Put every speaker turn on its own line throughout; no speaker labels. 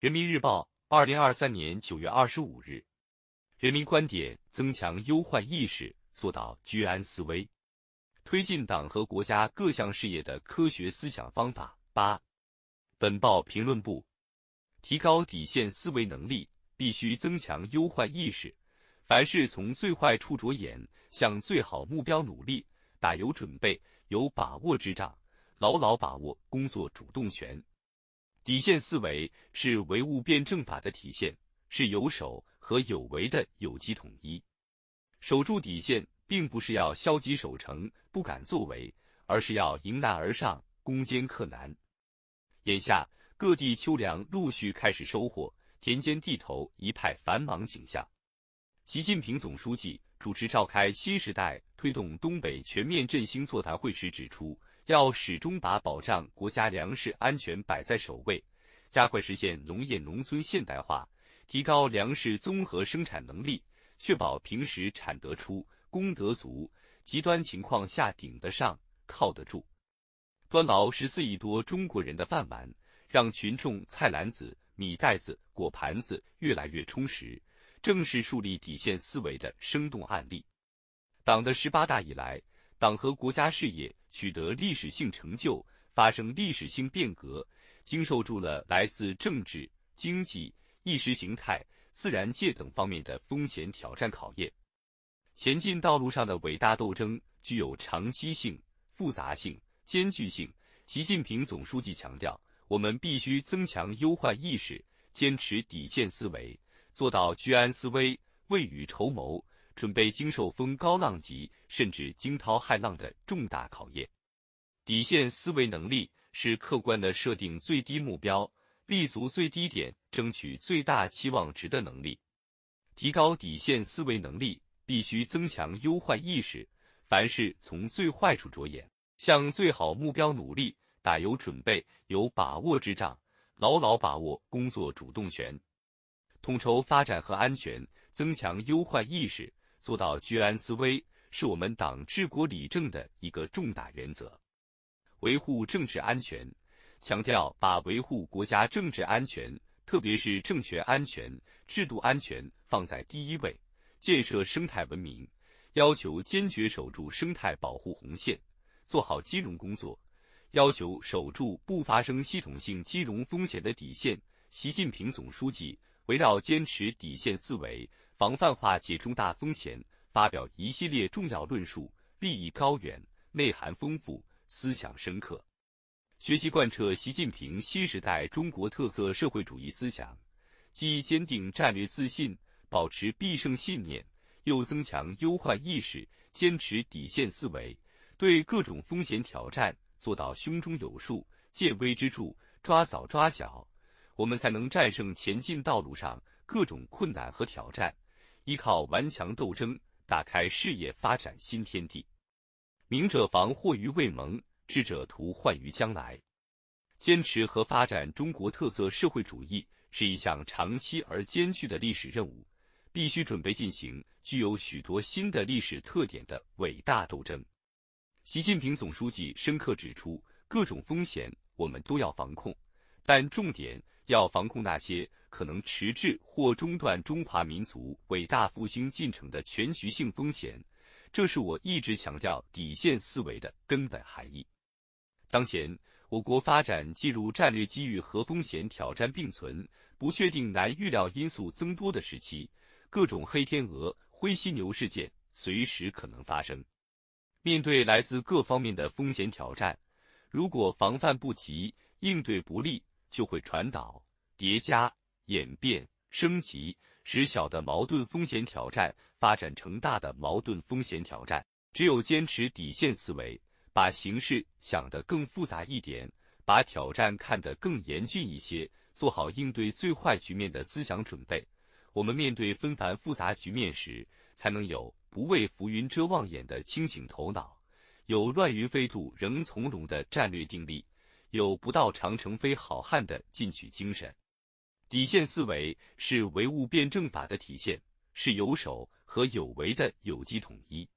人民日报，二零二三年九月二十五日，人民观点：增强忧患意识，做到居安思危，推进党和国家各项事业的科学思想方法。八，本报评论部：提高底线思维能力，必须增强忧患意识。凡事从最坏处着眼，向最好目标努力，打有准备、有把握之仗，牢牢把握工作主动权。底线思维是唯物辩证法的体现，是有守和有为的有机统一。守住底线，并不是要消极守成、不敢作为，而是要迎难而上、攻坚克难。眼下各地秋粮陆续开始收获，田间地头一派繁忙景象。习近平总书记主持召开新时代推动东北全面振兴座谈会时指出，要始终把保障国家粮食安全摆在首位，加快实现农业农村现代化，提高粮食综合生产能力，确保平时产得出、供得足，极端情况下顶得上、靠得住，端牢十四亿多中国人的饭碗，让群众菜篮子、米袋子、果盘子越来越充实。正是树立底线思维的生动案例。党的十八大以来，党和国家事业取得历史性成就，发生历史性变革，经受住了来自政治、经济、意识形态、自然界等方面的风险挑战考验。前进道路上的伟大斗争具有长期性、复杂性、艰巨性。习近平总书记强调，我们必须增强忧患意识，坚持底线思维。做到居安思危、未雨绸缪，准备经受风高浪急甚至惊涛骇浪的重大考验。底线思维能力是客观的设定最低目标、立足最低点、争取最大期望值的能力。提高底线思维能力，必须增强忧患意识。凡事从最坏处着眼，向最好目标努力，打有准备、有把握之仗，牢牢把握工作主动权。统筹发展和安全，增强忧患意识，做到居安思危，是我们党治国理政的一个重大原则。维护政治安全，强调把维护国家政治安全，特别是政权安全、制度安全放在第一位。建设生态文明，要求坚决守住生态保护红线，做好金融工作，要求守住不发生系统性金融风险的底线。习近平总书记。围绕坚持底线思维，防范化解重大风险，发表一系列重要论述，立意高远，内涵丰富，思想深刻。学习贯彻习近平新时代中国特色社会主义思想，既坚定战略自信，保持必胜信念，又增强忧患意识，坚持底线思维，对各种风险挑战做到胸中有数，见微知著，抓早抓小。我们才能战胜前进道路上各种困难和挑战，依靠顽强斗争，打开事业发展新天地。明者防祸于未萌，智者图患于将来。坚持和发展中国特色社会主义是一项长期而艰巨的历史任务，必须准备进行具有许多新的历史特点的伟大斗争。习近平总书记深刻指出，各种风险我们都要防控，但重点。要防控那些可能迟滞或中断中华民族伟大复兴进程的全局性风险，这是我一直强调底线思维的根本含义。当前，我国发展进入战略机遇和风险挑战并存、不确定难预料因素增多的时期，各种黑天鹅、灰犀牛事件随时可能发生。面对来自各方面的风险挑战，如果防范不及、应对不力，就会传导、叠加、演变、升级，使小的矛盾风险挑战发展成大的矛盾风险挑战。只有坚持底线思维，把形势想得更复杂一点，把挑战看得更严峻一些，做好应对最坏局面的思想准备，我们面对纷繁复杂局面时，才能有不畏浮云遮望眼的清醒头脑，有乱云飞渡仍从容的战略定力。有不到长城非好汉的进取精神，底线思维是唯物辩证法的体现，是有守和有为的有机统一。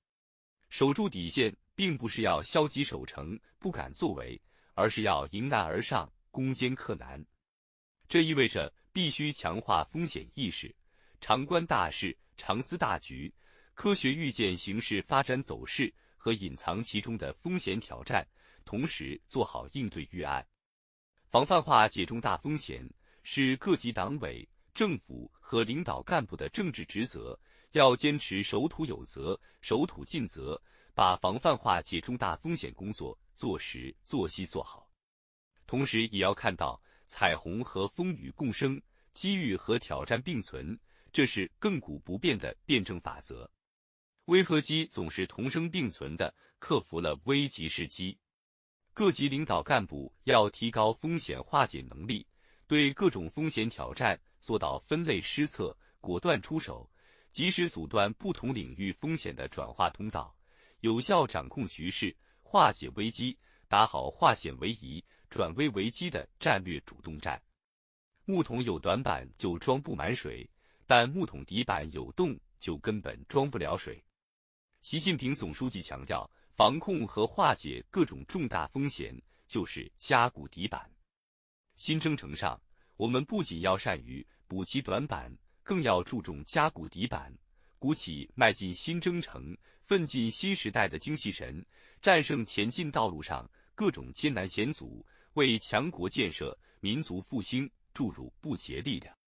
守住底线，并不是要消极守成、不敢作为，而是要迎难而上、攻坚克难。这意味着必须强化风险意识，常观大势，常思大局，科学预见形势发展走势和隐藏其中的风险挑战，同时做好应对预案。防范化解重大风险是各级党委、政府和领导干部的政治职责，要坚持守土有责、守土尽责，把防范化解重大风险工作做实、做细、做好。同时，也要看到彩虹和风雨共生，机遇和挑战并存，这是亘古不变的辩证法则。危和机总是同生并存的，克服了危即是机。各级领导干部要提高风险化解能力，对各种风险挑战做到分类施策、果断出手，及时阻断不同领域风险的转化通道，有效掌控局势，化解危机，打好化险为夷、转危为机的战略主动战。木桶有短板就装不满水，但木桶底板有洞就根本装不了水。习近平总书记强调。防控和化解各种重大风险，就是加固底板。新征程上，我们不仅要善于补齐短板，更要注重加固底板，鼓起迈进新征程、奋进新时代的精气神，战胜前进道路上各种艰难险阻，为强国建设、民族复兴注入不竭力量。